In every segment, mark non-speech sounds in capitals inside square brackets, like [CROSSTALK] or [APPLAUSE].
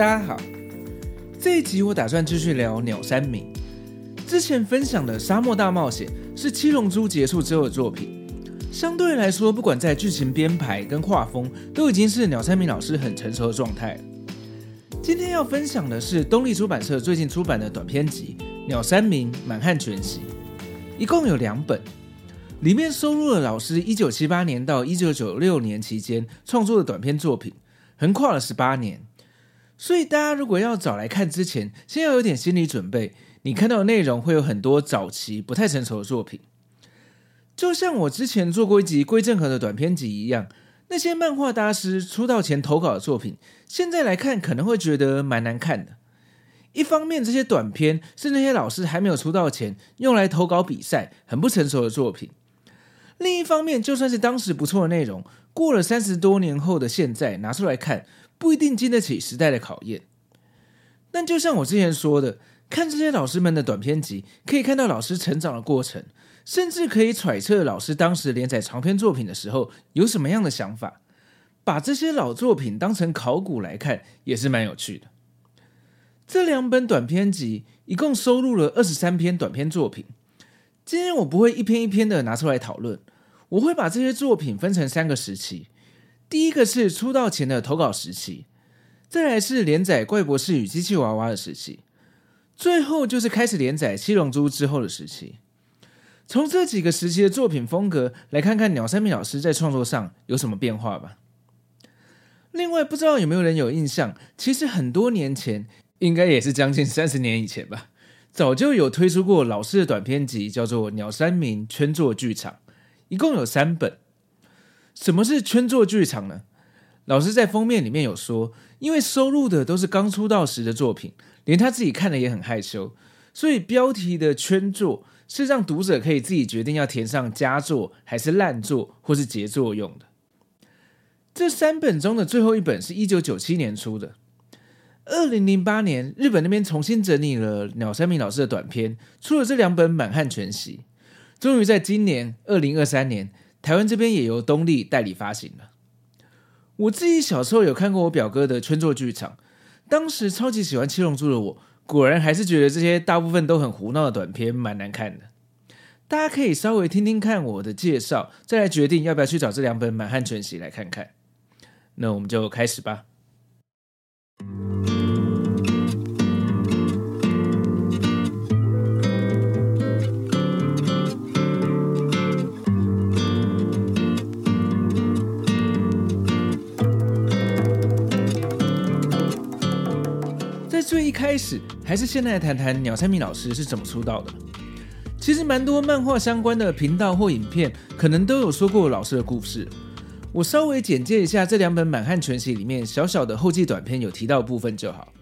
大家好，这一集我打算继续聊鸟山明。之前分享的《沙漠大冒险》是七龙珠结束之后的作品，相对来说，不管在剧情编排跟画风，都已经是鸟山明老师很成熟的状态。今天要分享的是东立出版社最近出版的短篇集《鸟山明满汉全席》，一共有两本，里面收录了老师一九七八年到一九九六年期间创作的短篇作品，横跨了十八年。所以大家如果要找来看之前，先要有点心理准备。你看到的内容会有很多早期不太成熟的作品，就像我之前做过一集归正和的短篇集一样，那些漫画大师出道前投稿的作品，现在来看可能会觉得蛮难看的。一方面，这些短片是那些老师还没有出道前用来投稿比赛，很不成熟的作品；另一方面，就算是当时不错的内容，过了三十多年后的现在拿出来看。不一定经得起时代的考验，但就像我之前说的，看这些老师们的短篇集，可以看到老师成长的过程，甚至可以揣测老师当时连载长篇作品的时候有什么样的想法。把这些老作品当成考古来看，也是蛮有趣的。这两本短篇集一共收录了二十三篇短篇作品。今天我不会一篇一篇的拿出来讨论，我会把这些作品分成三个时期。第一个是出道前的投稿时期，再来是连载《怪博士与机器娃娃》的时期，最后就是开始连载《七龙珠》之后的时期。从这几个时期的作品风格来看看鸟山明老师在创作上有什么变化吧。另外，不知道有没有人有印象，其实很多年前，应该也是将近 [LAUGHS] 三十年以前吧，早就有推出过老师的短篇集，叫做《鸟山明圈作剧场》，一共有三本。什么是圈作剧场呢？老师在封面里面有说，因为收录的都是刚出道时的作品，连他自己看了也很害羞，所以标题的圈作是让读者可以自己决定要填上佳作还是烂作或是杰作用的。这三本中的最后一本是一九九七年出的，二零零八年日本那边重新整理了鸟山明老师的短篇，出了这两本满汉全席，终于在今年二零二三年。台湾这边也由东立代理发行了。我自己小时候有看过我表哥的圈作剧场，当时超级喜欢七龙珠的我，果然还是觉得这些大部分都很胡闹的短片蛮难看的。大家可以稍微听听看我的介绍，再来决定要不要去找这两本满汉全席来看看。那我们就开始吧。开始，还是先来谈谈鸟山明老师是怎么出道的。其实蛮多漫画相关的频道或影片，可能都有说过老师的故事。我稍微简介一下这两本满汉全席里面小小的后记短篇有提到部分就好。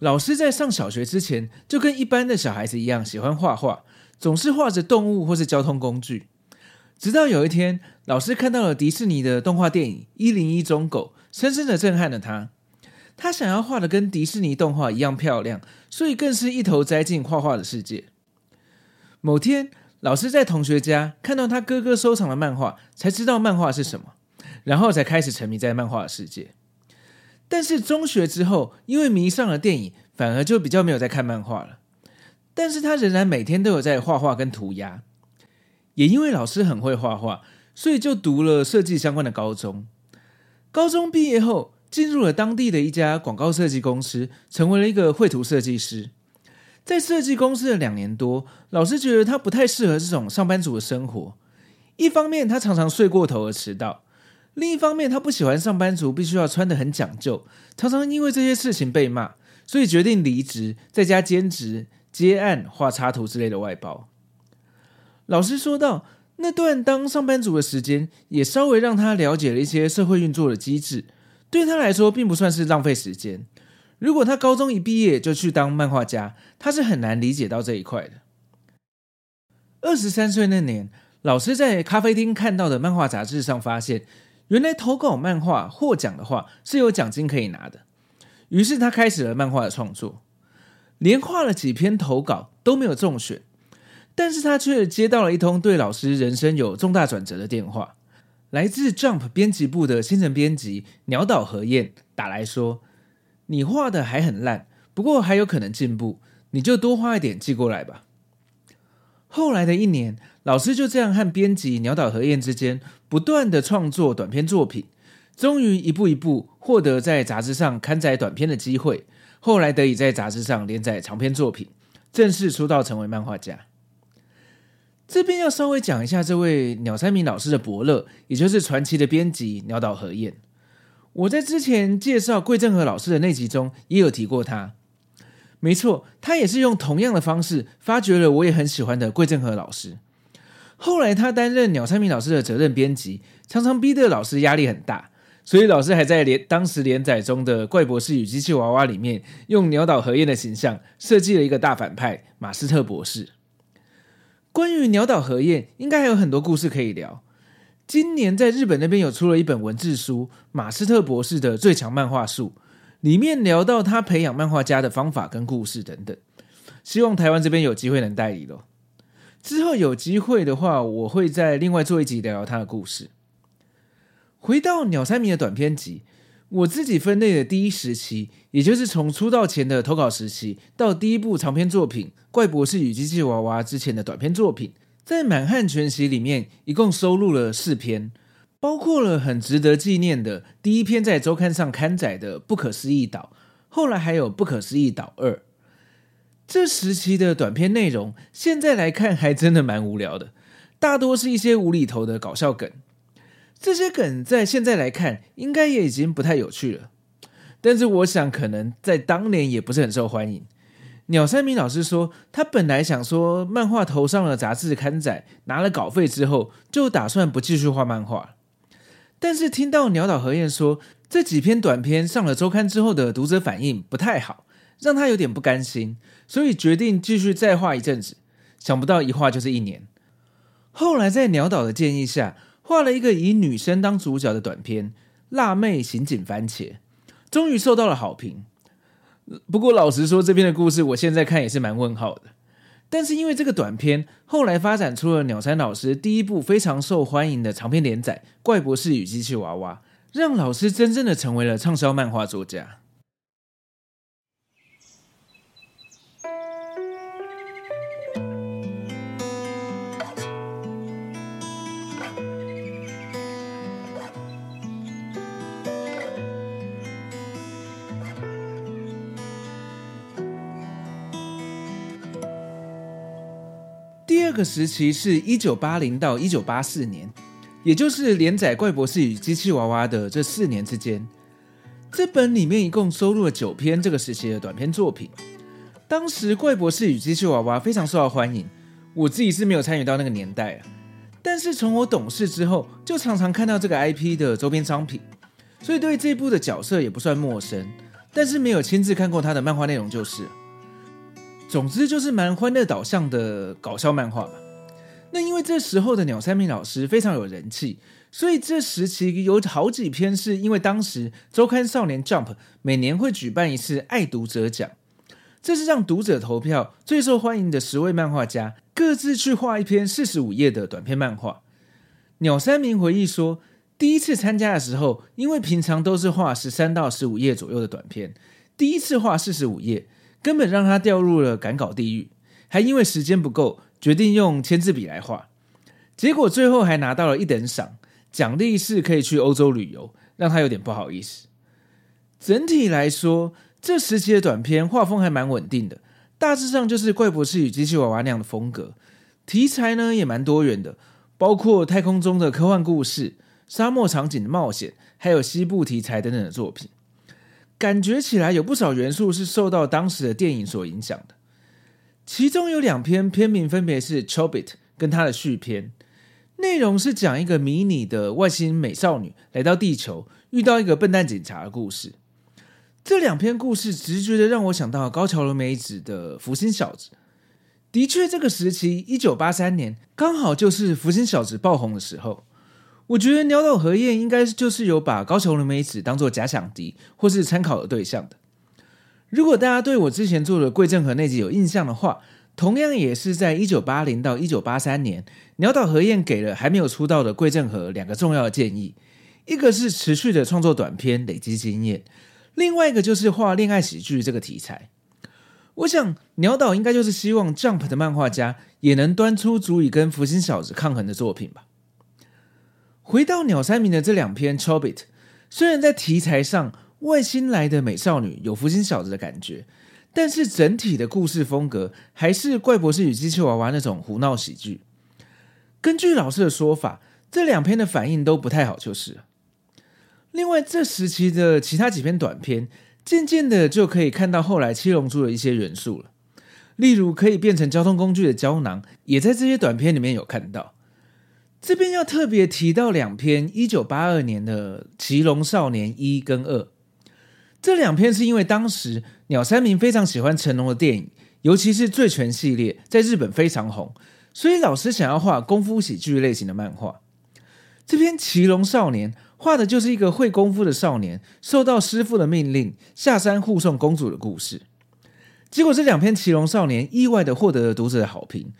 老师在上小学之前，就跟一般的小孩子一样喜欢画画，总是画着动物或是交通工具。直到有一天，老师看到了迪士尼的动画电影《一零一忠狗》，深深的震撼了他。他想要画的跟迪士尼动画一样漂亮，所以更是一头栽进画画的世界。某天，老师在同学家看到他哥哥收藏的漫画，才知道漫画是什么，然后才开始沉迷在漫画的世界。但是中学之后，因为迷上了电影，反而就比较没有在看漫画了。但是他仍然每天都有在画画跟涂鸦，也因为老师很会画画，所以就读了设计相关的高中。高中毕业后，进入了当地的一家广告设计公司，成为了一个绘图设计师。在设计公司的两年多，老师觉得他不太适合这种上班族的生活。一方面，他常常睡过头而迟到；另一方面，他不喜欢上班族必须要穿得很讲究，常常因为这些事情被骂，所以决定离职，在家兼职、接案、画插图之类的外包。老师说道：“那段当上班族的时间，也稍微让他了解了一些社会运作的机制。”对他来说并不算是浪费时间。如果他高中一毕业就去当漫画家，他是很难理解到这一块的。二十三岁那年，老师在咖啡厅看到的漫画杂志上发现，原来投稿漫画获奖的话是有奖金可以拿的。于是他开始了漫画的创作，连画了几篇投稿都没有中选，但是他却接到了一通对老师人生有重大转折的电话，来自 Jump 编辑部的新人编辑鸟岛和彦打来说：“你画的还很烂，不过还有可能进步，你就多画一点寄过来吧。”后来的一年，老师就这样和编辑鸟岛和彦之间不断的创作短篇作品。终于一步一步获得在杂志上刊载短篇的机会，后来得以在杂志上连载长篇作品，正式出道成为漫画家。这边要稍微讲一下这位鸟山明老师的伯乐，也就是传奇的编辑鸟岛和彦。我在之前介绍桂正和老师的那集中也有提过他，没错，他也是用同样的方式发掘了我也很喜欢的桂正和老师。后来他担任鸟山明老师的责任编辑，常常逼得老师压力很大。所以老师还在连当时连载中的《怪博士与机器娃娃》里面，用鸟岛和彦的形象设计了一个大反派马斯特博士。关于鸟岛和彦，应该还有很多故事可以聊。今年在日本那边有出了一本文字书《马斯特博士的最强漫画术》，里面聊到他培养漫画家的方法跟故事等等。希望台湾这边有机会能代理咯。之后有机会的话，我会再另外做一集聊聊他的故事。回到鸟山明的短篇集，我自己分类的第一时期，也就是从出道前的投稿时期到第一部长篇作品《怪博士与机器娃娃》之前的短篇作品，在满汉全席里面一共收录了四篇，包括了很值得纪念的第一篇在周刊上刊载的《不可思议岛》，后来还有《不可思议岛二》。这时期的短篇内容，现在来看还真的蛮无聊的，大多是一些无厘头的搞笑梗。这些梗在现在来看，应该也已经不太有趣了。但是我想，可能在当年也不是很受欢迎。鸟山明老师说，他本来想说，漫画投上了杂志刊载，拿了稿费之后，就打算不继续画漫画。但是听到鸟岛和彦说，这几篇短篇上了周刊之后的读者反应不太好，让他有点不甘心，所以决定继续再画一阵子。想不到一画就是一年。后来在鸟岛的建议下，画了一个以女生当主角的短片《辣妹刑警番茄》，终于受到了好评。不过老实说，这篇的故事我现在看也是蛮问号的。但是因为这个短片后来发展出了鸟山老师第一部非常受欢迎的长篇连载《怪博士与机器娃娃》，让老师真正的成为了畅销漫画作家。个时期是一九八零到一九八四年，也就是连载《怪博士与机器娃娃》的这四年之间。这本里面一共收录了九篇这个时期的短篇作品。当时《怪博士与机器娃娃》非常受到欢迎，我自己是没有参与到那个年代啊。但是从我懂事之后，就常常看到这个 IP 的周边商品，所以对这部的角色也不算陌生。但是没有亲自看过他的漫画内容就是。总之就是蛮欢乐导向的搞笑漫画吧。那因为这时候的鸟山明老师非常有人气，所以这时期有好几篇是因为当时周刊少年 Jump 每年会举办一次爱读者奖，这是让读者投票最受欢迎的十位漫画家各自去画一篇四十五页的短篇漫画。鸟山明回忆说，第一次参加的时候，因为平常都是画十三到十五页左右的短篇，第一次画四十五页。根本让他掉入了赶稿地狱，还因为时间不够，决定用签字笔来画，结果最后还拿到了一等赏，奖励是可以去欧洲旅游，让他有点不好意思。整体来说，这时期的短片画风还蛮稳定的，大致上就是《怪博士与机器娃娃》那样的风格，题材呢也蛮多元的，包括太空中的科幻故事、沙漠场景的冒险，还有西部题材等等的作品。感觉起来有不少元素是受到当时的电影所影响的，其中有两篇篇名分别是《Chobit》跟他的续篇。内容是讲一个迷你的外星美少女来到地球，遇到一个笨蛋警察的故事。这两篇故事直觉的让我想到高桥留美子的《福星小子》。的确，这个时期一九八三年刚好就是《福星小子》爆红的时候。我觉得鸟岛和彦应该就是有把高桥留美子当做假想敌或是参考的对象的。如果大家对我之前做的桂正和那集有印象的话，同样也是在一九八零到一九八三年，鸟岛和彦给了还没有出道的桂正和两个重要的建议，一个是持续的创作短片累积经验，另外一个就是画恋爱喜剧这个题材。我想鸟岛应该就是希望 Jump 的漫画家也能端出足以跟福星小子抗衡的作品吧。回到鸟山明的这两篇 Chobit，虽然在题材上外星来的美少女有福星小子的感觉。但是整体的故事风格还是怪博士与机器娃娃那种胡闹喜剧。根据老师的说法，这两篇的反应都不太好，就是。另外，这时期的其他几篇短篇，渐渐的就可以看到后来七龙珠的一些元素了。例如，可以变成交通工具的胶囊，也在这些短片里面有看到。这边要特别提到两篇一九八二年的《奇龙少年一》跟二。这两篇是因为当时鸟山明非常喜欢成龙的电影，尤其是《醉拳》系列在日本非常红，所以老师想要画功夫喜剧类型的漫画。这篇《奇龙少年》画的就是一个会功夫的少年，受到师父的命令下山护送公主的故事。结果这两篇《奇龙少年》意外的获得了读者的好评，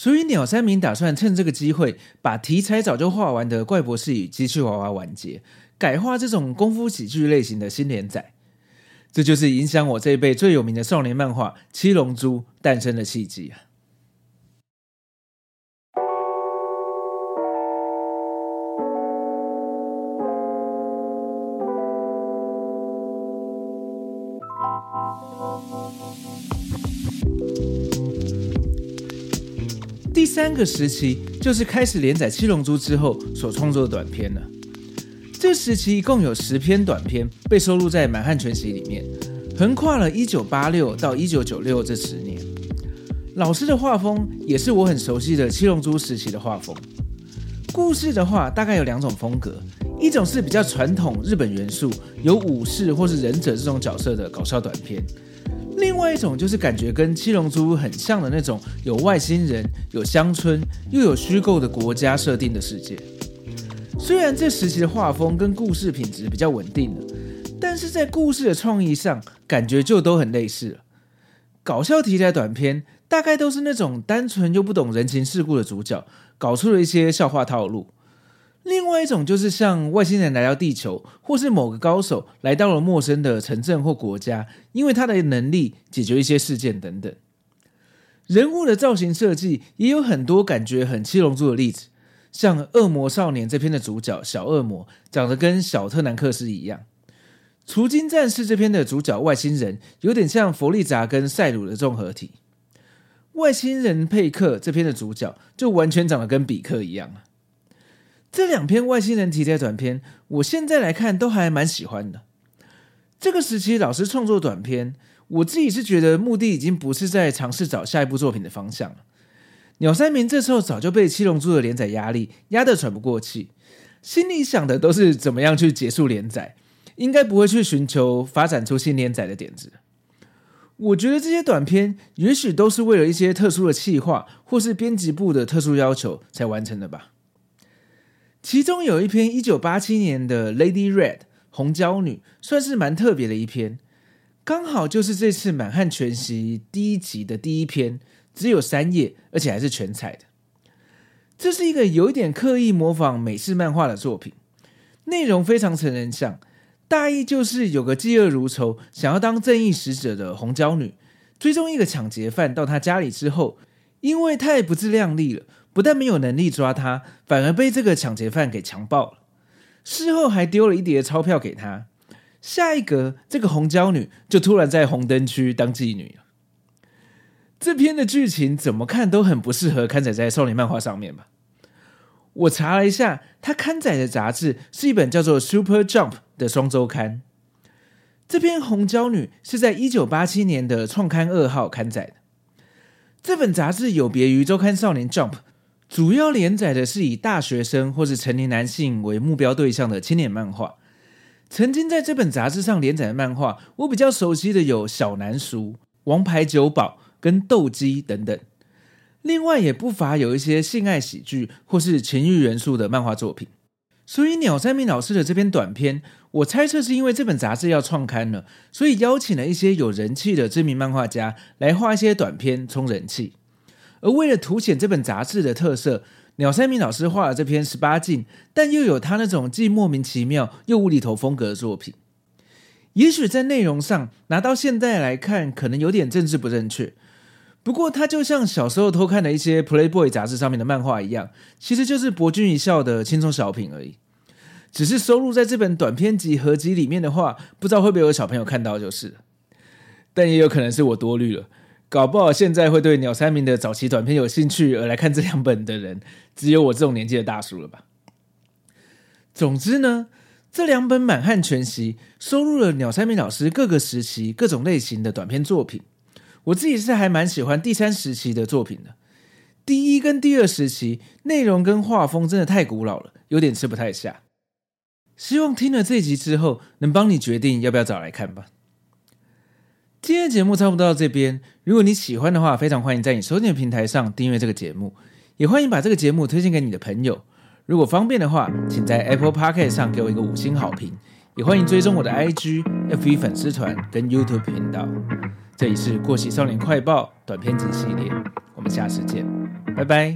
所以鸟山明打算趁这个机会，把题材早就画完的《怪博士与机器娃娃》完结，改画这种功夫喜剧类型的新连载。这就是影响我这一辈最有名的少年漫画《七龙珠》诞生的契机啊！个时期就是开始连载《七龙珠》之后所创作的短片了。这时期一共有十篇短片被收录在《满汉全席》里面，横跨了一九八六到一九九六这十年。老师的画风也是我很熟悉的七龙珠时期的画风。故事的话，大概有两种风格，一种是比较传统日本元素，有武士或是忍者这种角色的搞笑短片；另外一种就是感觉跟七龙珠很像的那种，有外星人、有乡村，又有虚构的国家设定的世界。虽然这时期的画风跟故事品质比较稳定了，但是在故事的创意上，感觉就都很类似了。搞笑题材短片大概都是那种单纯又不懂人情世故的主角，搞出了一些笑话套路。另外一种就是像外星人来到地球，或是某个高手来到了陌生的城镇或国家，因为他的能力解决一些事件等等。人物的造型设计也有很多感觉很七龙珠的例子。像《恶魔少年》这篇的主角小恶魔长得跟小特南克斯一样，《除金战士》这篇的主角外星人有点像弗利泽跟赛鲁的综合体，《外星人佩克》这篇的主角就完全长得跟比克一样。这两篇外星人题材短片，我现在来看都还蛮喜欢的。这个时期老师创作短片，我自己是觉得目的已经不是在尝试找下一部作品的方向了。鸟山明这时候早就被《七龙珠》的连载压力压得喘不过气，心里想的都是怎么样去结束连载，应该不会去寻求发展出新连载的点子。我觉得这些短片也许都是为了一些特殊的企划或是编辑部的特殊要求才完成的吧。其中有一篇一九八七年的《Lady Red》红椒女，算是蛮特别的一篇，刚好就是这次满汉全席第一集的第一篇。只有三页，而且还是全彩的。这是一个有一点刻意模仿美式漫画的作品，内容非常成人向。大意就是有个嫉恶如仇、想要当正义使者的红椒女，追踪一个抢劫犯到他家里之后，因为太不自量力了，不但没有能力抓他，反而被这个抢劫犯给强暴了。事后还丢了一叠钞票给他。下一格，这个红椒女就突然在红灯区当妓女了。这篇的剧情怎么看都很不适合刊载在少年漫画上面吧？我查了一下，它刊载的杂志是一本叫做《Super Jump》的双周刊。这篇《红椒女》是在一九八七年的创刊二号刊载的。这本杂志有别于周刊少年 Jump，主要连载的是以大学生或是成年男性为目标对象的青年漫画。曾经在这本杂志上连载的漫画，我比较熟悉的有《小南塾》《王牌酒保》跟《斗鸡》等等。另外也不乏有一些性爱喜剧或是情欲元素的漫画作品。所以鸟山明老师的这篇短篇，我猜测是因为这本杂志要创刊了，所以邀请了一些有人气的知名漫画家来画一些短篇充人气。而为了凸显这本杂志的特色，鸟山明老师画了这篇十八禁，但又有他那种既莫名其妙又无厘头风格的作品。也许在内容上拿到现在来看，可能有点政治不正确。不过，它就像小时候偷看的一些 Playboy 杂志上面的漫画一样，其实就是博君一笑的轻松小品而已。只是收录在这本短篇集合集里面的话，不知道会不会有小朋友看到就是。但也有可能是我多虑了。搞不好现在会对鸟山明的早期短片有兴趣而来看这两本的人，只有我这种年纪的大叔了吧？总之呢，这两本满汉全席收录了鸟山明老师各个时期各种类型的短篇作品。我自己是还蛮喜欢第三时期的作品的。第一跟第二时期内容跟画风真的太古老了，有点吃不太下。希望听了这集之后，能帮你决定要不要找来看吧。今天的节目差不多到这边。如果你喜欢的话，非常欢迎在你收听的平台上订阅这个节目，也欢迎把这个节目推荐给你的朋友。如果方便的话，请在 Apple Podcast 上给我一个五星好评。也欢迎追踪我的 IG、FB 粉丝团跟 YouTube 频道。这里是《过期少年快报》短篇集系列，我们下次见，拜拜。